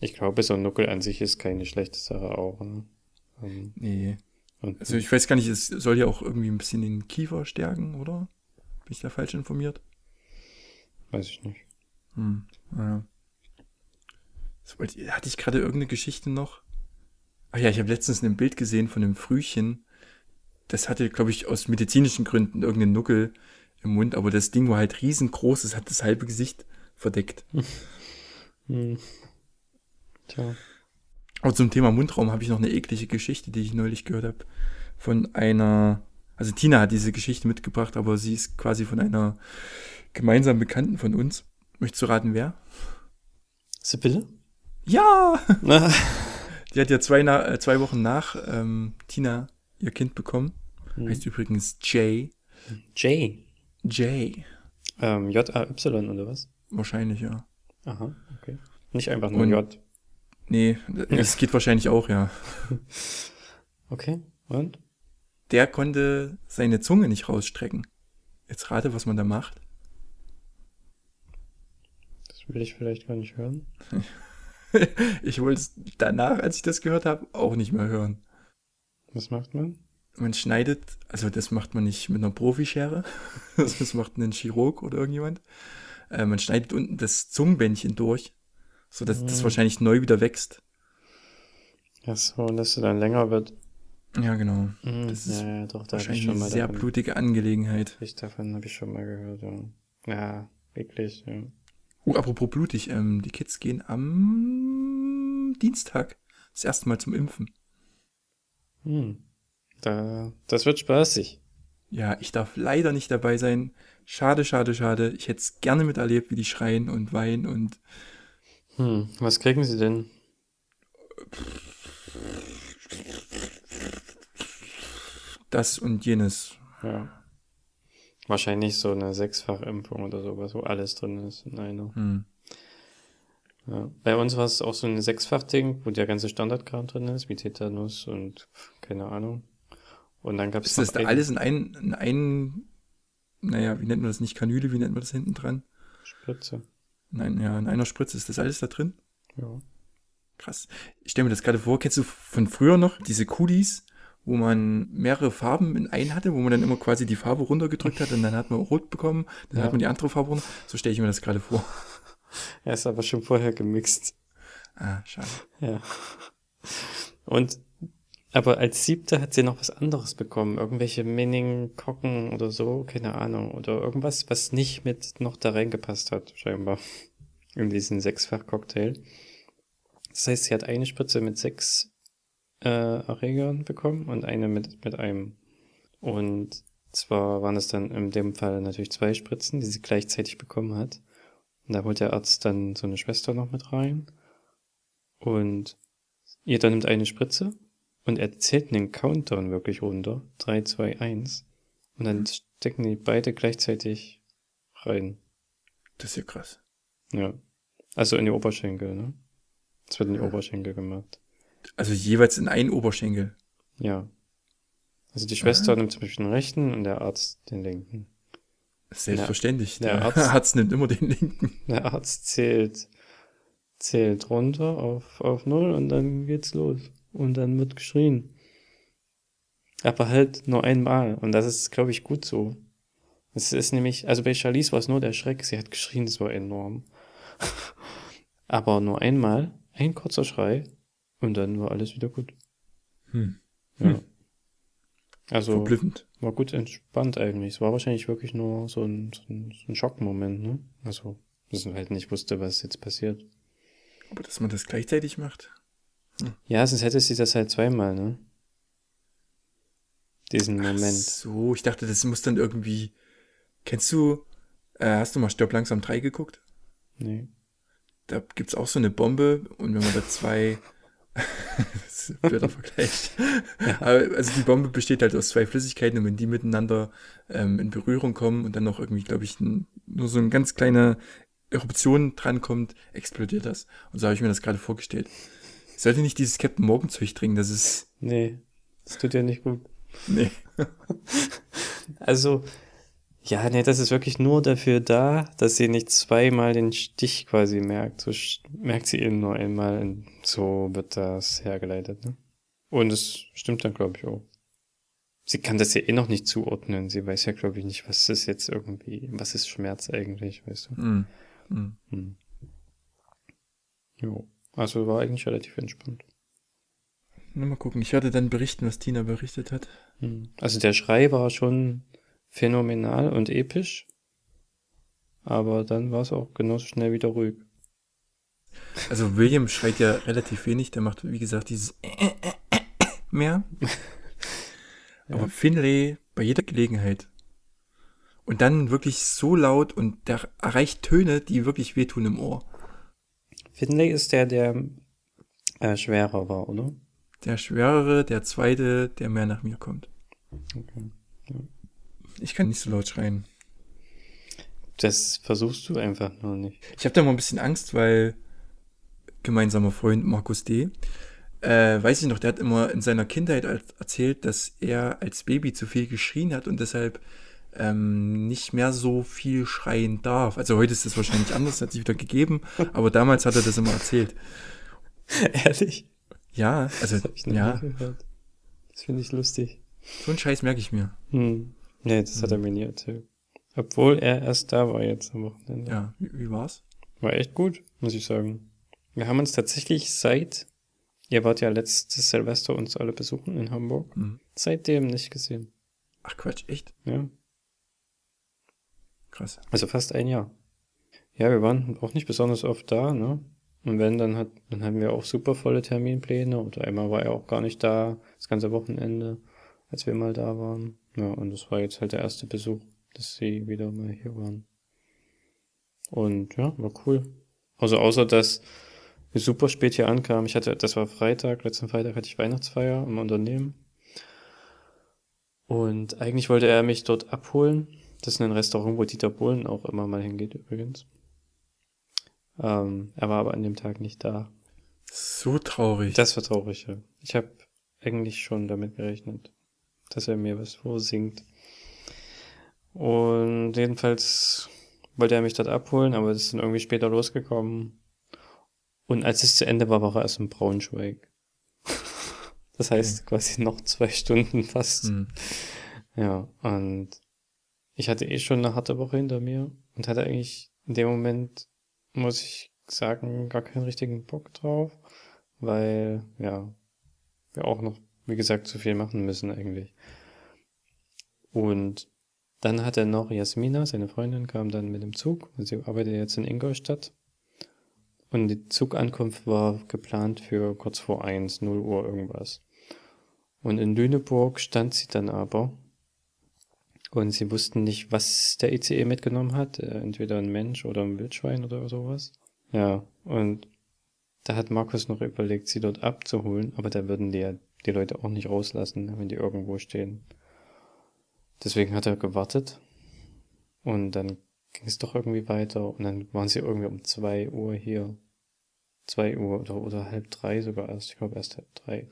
Ich glaube, so ein Nuckel an sich ist keine schlechte Sache auch. Ne? Ähm, nee. Also ich weiß gar nicht, es soll ja auch irgendwie ein bisschen den Kiefer stärken, oder? Bin ich da falsch informiert? Weiß ich nicht. Hm, naja. So, hatte ich gerade irgendeine Geschichte noch? Ach ja, ich habe letztens ein Bild gesehen von einem Frühchen. Das hatte, glaube ich, aus medizinischen Gründen irgendeinen Nuckel im Mund, aber das Ding war halt riesengroß, es hat das halbe Gesicht verdeckt. Hm. Tja. Aber zum Thema Mundraum habe ich noch eine eklige Geschichte, die ich neulich gehört habe. Von einer, also Tina hat diese Geschichte mitgebracht, aber sie ist quasi von einer gemeinsamen Bekannten von uns. Möchtest du raten, wer? Sibylle? Ja! die hat ja zwei, äh, zwei Wochen nach ähm, Tina ihr Kind bekommen. Hm. Heißt übrigens Jay. Jay? Jay. Ähm, J-A-Y oder was? Wahrscheinlich, ja. Aha, okay. Nicht einfach nur Und, J. Nee, das geht wahrscheinlich auch, ja. Okay, und? Der konnte seine Zunge nicht rausstrecken. Jetzt rate, was man da macht. Das will ich vielleicht gar nicht hören. ich wollte es danach, als ich das gehört habe, auch nicht mehr hören. Was macht man? Man schneidet, also das macht man nicht mit einer Profischere, das macht ein Chirurg oder irgendjemand. Äh, man schneidet unten das Zungenbändchen durch so dass mhm. das wahrscheinlich neu wieder wächst. Ja, so, und dass es dann länger wird. Ja, genau. Mhm. Das ist ja, ja, doch, da wahrscheinlich eine sehr davon, blutige Angelegenheit. Ich davon habe ich schon mal gehört, ja. Ja, wirklich, ja. Oh, apropos blutig, ähm, die Kids gehen am Dienstag das erste Mal zum Impfen. Hm. Da, das wird spaßig. Ja, ich darf leider nicht dabei sein. Schade, schade, schade. Ich hätte es gerne miterlebt, wie die schreien und weinen und hm, was kriegen Sie denn? Das und jenes. Ja. Wahrscheinlich so eine Sechsfachimpfung oder sowas, wo alles drin ist in einer. Hm. Ja. Bei uns war es auch so ein Sechsfach-Ding, wo der ganze Standardkram drin ist, wie Tetanus und keine Ahnung. Und dann gab es. Ist das da alles in einen, in einen, naja, wie nennt man das nicht Kanüle, wie nennt man das hinten dran? Spritze. Nein, ja, in einer Spritze ist das alles da drin? Ja. Krass. Ich stelle mir das gerade vor, kennst du von früher noch diese Kudis, wo man mehrere Farben in einen hatte, wo man dann immer quasi die Farbe runtergedrückt hat und dann hat man rot bekommen, dann ja. hat man die andere Farbe runter. So stelle ich mir das gerade vor. Er ist aber schon vorher gemixt. Ah, schade. Ja. Und aber als siebte hat sie noch was anderes bekommen. Irgendwelche Meningocken oder so, keine Ahnung. Oder irgendwas, was nicht mit noch da reingepasst hat, scheinbar. In diesen Sechsfach-Cocktail. Das heißt, sie hat eine Spritze mit sechs äh, Erregern bekommen und eine mit, mit einem. Und zwar waren es dann in dem Fall natürlich zwei Spritzen, die sie gleichzeitig bekommen hat. Und da holt der Arzt dann so eine Schwester noch mit rein. Und jeder nimmt eine Spritze und er zählt einen Countdown wirklich runter. 3, 2, 1. Und dann mhm. stecken die beide gleichzeitig rein. Das ist ja krass. Ja. Also in die Oberschenkel, ne? Das wird in die ja. Oberschenkel gemacht. Also jeweils in einen Oberschenkel. Ja. Also die Schwester ah. nimmt zum Beispiel den rechten und der Arzt den linken. Selbstverständlich. Der, der Arzt, Arzt, nimmt immer den linken. Der Arzt zählt, zählt runter auf, auf null und dann geht's los und dann wird geschrien. Aber halt nur einmal. Und das ist, glaube ich, gut so. Es ist nämlich, also bei Charlize war es nur der Schreck. Sie hat geschrien, das war enorm. Aber nur einmal, ein kurzer Schrei und dann war alles wieder gut. Hm. Ja. Hm. Also Verblüffend. war gut entspannt eigentlich. Es war wahrscheinlich wirklich nur so ein, so ein, so ein Schockmoment, ne? Also, dass man halt nicht wusste, was jetzt passiert. Aber dass man das gleichzeitig macht. Ja, sonst hätte sie das halt zweimal, ne? Diesen Moment. Ach so, ich dachte, das muss dann irgendwie. Kennst du, äh, hast du mal Stirb langsam 3 geguckt? Nee. Da gibt's auch so eine Bombe und wenn man da zwei. das ist ein blöder Vergleich. Ja. Also die Bombe besteht halt aus zwei Flüssigkeiten und wenn die miteinander ähm, in Berührung kommen und dann noch irgendwie, glaube ich, ein, nur so ein ganz kleiner Eruption drankommt, explodiert das. Und so habe ich mir das gerade vorgestellt. Ich sollte nicht dieses Captain Morgan Zeug trinken, das ist. Nee, das tut ja nicht gut. Nee. Also, ja, nee, das ist wirklich nur dafür da, dass sie nicht zweimal den Stich quasi merkt. So merkt sie ihn nur einmal und so wird das hergeleitet. Ne? Und es stimmt dann, glaube ich, auch. Sie kann das ja eh noch nicht zuordnen. Sie weiß ja, glaube ich, nicht, was ist jetzt irgendwie, was ist Schmerz eigentlich, weißt du? Hm. Hm. Hm. Jo. Also war eigentlich relativ entspannt. Na, mal gucken. Ich werde dann berichten, was Tina berichtet hat. Hm. Also der Schrei war schon phänomenal und episch. Aber dann war es auch genauso schnell wieder ruhig. Also William schreit ja relativ wenig, der macht, wie gesagt, dieses mehr. Aber Finlay bei jeder Gelegenheit. Und dann wirklich so laut und der erreicht Töne, die wirklich wehtun im Ohr. Finlay ist der, der äh, schwerer war, oder? Der schwerere, der zweite, der mehr nach mir kommt. Okay. Ich kann nicht so laut schreien. Das versuchst du einfach nur nicht. Ich habe da mal ein bisschen Angst, weil gemeinsamer Freund Markus D. Äh, weiß ich noch, der hat immer in seiner Kindheit erzählt, dass er als Baby zu viel geschrien hat und deshalb ähm, nicht mehr so viel schreien darf. Also heute ist das wahrscheinlich anders, hat sich wieder gegeben, aber damals hat er das immer erzählt. Ehrlich? Ja, also Das ich ja, gehört. Das finde ich lustig. so einen Scheiß merke ich mir. Hm. Nee, das hat er mir nie erzählt. Obwohl er erst da war jetzt am Wochenende. Ja, wie, wie war's? War echt gut, muss ich sagen. Wir haben uns tatsächlich seit, ihr wart ja letztes Silvester uns alle besuchen in Hamburg, Mhm. seitdem nicht gesehen. Ach Quatsch, echt? Ja, Krass. also fast ein Jahr. Ja, wir waren auch nicht besonders oft da, ne? Und wenn, dann hat, dann hatten wir auch super volle Terminpläne und einmal war er auch gar nicht da, das ganze Wochenende, als wir mal da waren. Ja, und das war jetzt halt der erste Besuch, dass sie wieder mal hier waren. Und ja, war cool. Also außer, dass wir super spät hier ankamen. Ich hatte, das war Freitag, letzten Freitag hatte ich Weihnachtsfeier im Unternehmen. Und eigentlich wollte er mich dort abholen. Das ist ein Restaurant, wo Dieter Bohlen auch immer mal hingeht übrigens. Ähm, er war aber an dem Tag nicht da. So traurig. Das war traurig, ja. Ich habe eigentlich schon damit gerechnet, dass er mir was vorsingt. Und jedenfalls wollte er mich dort abholen, aber es ist dann irgendwie später losgekommen. Und als es zu Ende war, war er erst in Braunschweig. Das heißt quasi noch zwei Stunden fast. Hm. Ja, und ich hatte eh schon eine harte Woche hinter mir und hatte eigentlich in dem Moment, muss ich sagen, gar keinen richtigen Bock drauf, weil, ja, wir auch noch, wie gesagt, zu viel machen müssen eigentlich. Und dann hat er noch Jasmina, seine Freundin, kam dann mit dem Zug. Sie arbeitet jetzt in Ingolstadt. Und die Zugankunft war geplant für kurz vor eins, 0 Uhr irgendwas. Und in Lüneburg stand sie dann aber. Und sie wussten nicht, was der ICE mitgenommen hat. Äh, Entweder ein Mensch oder ein Wildschwein oder sowas. Ja, und da hat Markus noch überlegt, sie dort abzuholen, aber da würden die ja die Leute auch nicht rauslassen, wenn die irgendwo stehen. Deswegen hat er gewartet. Und dann ging es doch irgendwie weiter. Und dann waren sie irgendwie um zwei Uhr hier. Zwei Uhr oder, oder halb drei sogar erst. Ich glaube erst halb drei.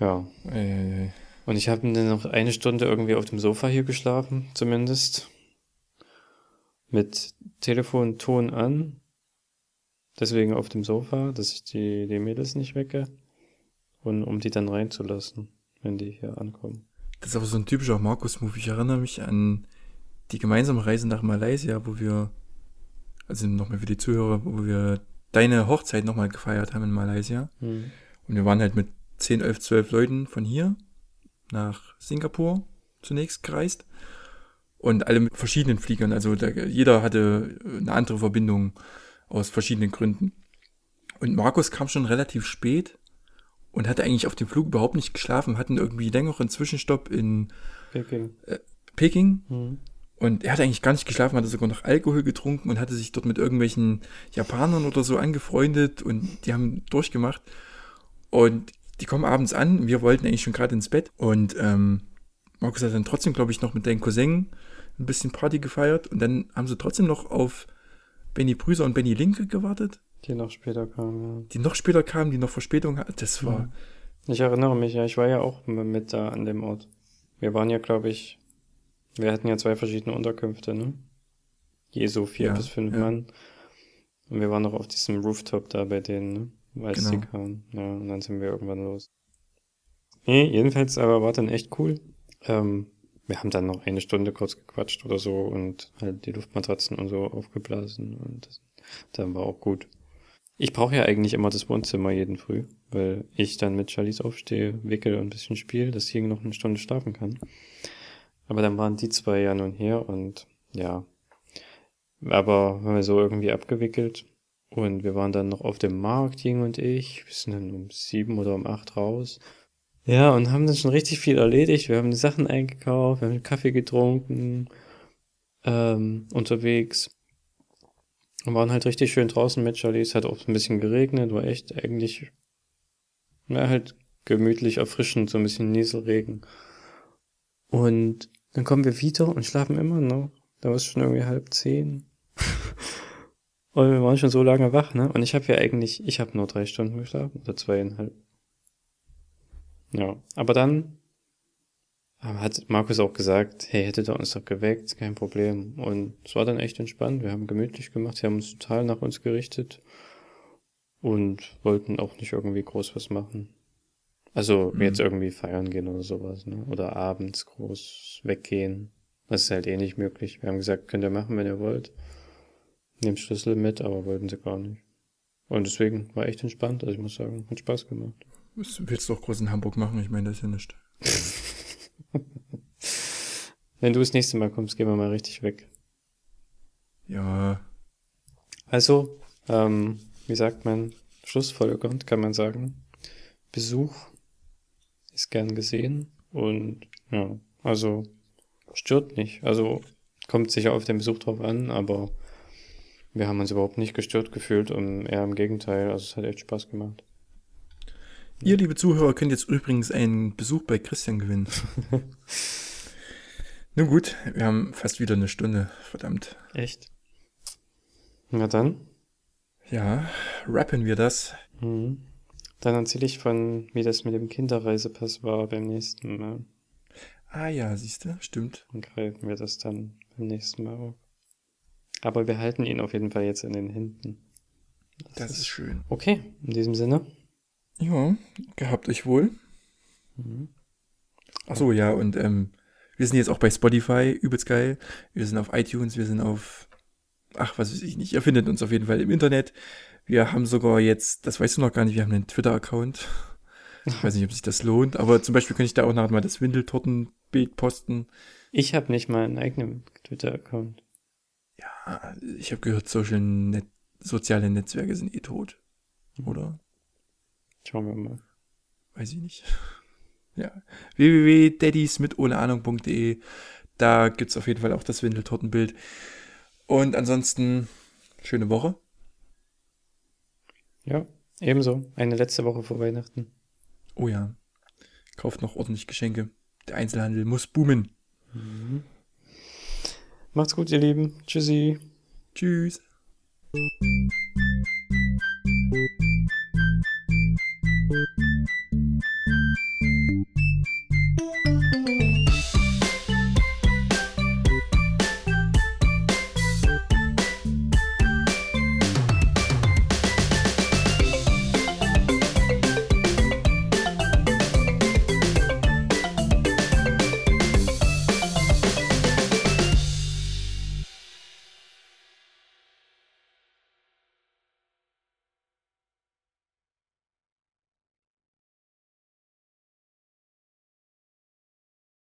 Ja, Ei, ei, ei. Und ich habe dann noch eine Stunde irgendwie auf dem Sofa hier geschlafen, zumindest. Mit Telefon Ton an. Deswegen auf dem Sofa, dass ich die, die Mädels nicht wecke. Und um die dann reinzulassen, wenn die hier ankommen. Das ist aber so ein typischer Markus-Move. Ich erinnere mich an die gemeinsame Reise nach Malaysia, wo wir, also nochmal für die Zuhörer, wo wir deine Hochzeit nochmal gefeiert haben in Malaysia. Hm. Und wir waren halt mit 10, 11, 12 Leuten von hier nach Singapur zunächst gereist. Und alle mit verschiedenen Fliegern. Also da, jeder hatte eine andere Verbindung aus verschiedenen Gründen. Und Markus kam schon relativ spät und hatte eigentlich auf dem Flug überhaupt nicht geschlafen, hatten irgendwie längeren Zwischenstopp in Peking. Peking Hm. und er hat eigentlich gar nicht geschlafen, hatte sogar noch Alkohol getrunken und hatte sich dort mit irgendwelchen Japanern oder so angefreundet und die haben durchgemacht. Und die kommen abends an, wir wollten eigentlich schon gerade ins Bett und ähm, Markus hat dann trotzdem, glaube ich, noch mit deinem Cousin ein bisschen Party gefeiert und dann haben sie trotzdem noch auf Benny Brüser und Benny Linke gewartet, Die noch später kam, die noch später kamen, die noch Verspätung hatten. Das war, ja. Ich erinnere mich, ja, ich war ja auch mit da an dem Ort. Wir waren ja, glaube ich, wir hatten ja zwei verschiedene Unterkünfte, ne? Je so vier Ja, bis fünf ja. Mann. Und wir waren noch auf diesem Rooftop da bei denen, ne? Als sie Genau. kamen. Ja, und dann sind wir irgendwann los. Nee, jedenfalls, aber war dann echt cool. Ähm, wir haben dann noch eine Stunde kurz gequatscht oder so und halt die Luftmatratzen und so aufgeblasen und das, dann war auch gut. Ich brauche ja eigentlich immer das Wohnzimmer jeden Früh, weil ich dann mit Charlies aufstehe, wickel und ein bisschen spiele, dass sie noch eine Stunde schlafen kann. Aber dann waren die zwei ja nun her und ja. Aber haben wir so irgendwie abgewickelt und wir waren dann noch auf dem Markt, Jing und ich. Wir sind dann um sieben oder um acht raus. Ja, und haben dann schon richtig viel erledigt. Wir haben die Sachen eingekauft, wir haben Kaffee getrunken, ähm, unterwegs. Und waren halt richtig schön draußen mit Charlie. Es hat auch ein bisschen geregnet, war echt eigentlich, ja, halt gemütlich erfrischend, so ein bisschen Nieselregen. Und dann kommen wir wieder und schlafen immer noch. Da war es schon irgendwie halb zehn. und wir waren schon so lange wach, ne? Und ich habe ja eigentlich, ich habe nur drei Stunden geschlafen oder zweieinhalb. Ja, aber dann hat Markus auch gesagt, hey, hättet ihr uns doch geweckt, kein Problem. Und es war dann echt entspannt. Wir haben gemütlich gemacht, sie haben uns total nach uns gerichtet und wollten auch nicht irgendwie groß was machen. Also Mhm. jetzt irgendwie feiern gehen oder sowas, ne? Oder abends groß weggehen. Das ist halt eh nicht möglich. Wir haben gesagt, könnt ihr machen, wenn ihr wollt. Nehmt Schlüssel mit, aber wollten sie gar nicht. Und deswegen war echt entspannt. Also ich muss sagen, hat Spaß gemacht. was willst du doch groß in Hamburg machen? Ich meine, das ja nicht. Wenn du das nächste Mal kommst, gehen wir mal richtig weg. Ja, Also, ähm, wie sagt man, schlussfolgernd kann man sagen, Besuch ist gern gesehen und ja, also stört nicht. Also kommt sicher auf den Besuch drauf an, aber wir haben uns überhaupt nicht gestört gefühlt und eher im Gegenteil. Also es hat echt Spaß gemacht. Ihr, liebe Zuhörer, könnt jetzt übrigens einen Besuch bei Christian gewinnen. Nun gut, wir haben fast wieder eine Stunde, verdammt. Echt? Na dann. Ja, rappen wir das. Mhm. Dann erzähle ich von, wie das mit dem Kinderreisepass war beim nächsten Mal. Ah ja, siehst du, stimmt. Dann greifen wir das dann beim nächsten Mal auf. Aber wir halten ihn auf jeden Fall jetzt in den Händen. Das ist schön. Okay, in diesem Sinne. Ja, gehabt euch wohl. Mhm. Ach so, ja, und ähm, wir sind jetzt auch bei Spotify, übelst geil. Wir sind auf iTunes, wir sind auf, ach, was weiß ich nicht, ihr findet uns auf jeden Fall im Internet. Wir haben sogar jetzt, das weißt du noch gar nicht, wir haben einen Twitter-Account. Ich weiß nicht, ob sich das lohnt, aber zum Beispiel könnte ich da auch nachher mal das Windeltortenbild posten. Ich habe nicht mal einen eigenen Twitter-Account. Ah, Ich habe gehört, Social Net soziale Netzwerke sind eh tot. Oder? Schauen wir mal. Weiß ich nicht. Ja. www.daddys mit ohne Ahnung.de. Da gibt's auf jeden Fall auch das Windeltortenbild. Und ansonsten, schöne Woche. Ja, ebenso. Eine letzte Woche vor Weihnachten. Oh ja. Kauft noch ordentlich Geschenke. Der Einzelhandel muss boomen. Macht's gut, ihr Lieben. Tschüssi. Tschüss. Thank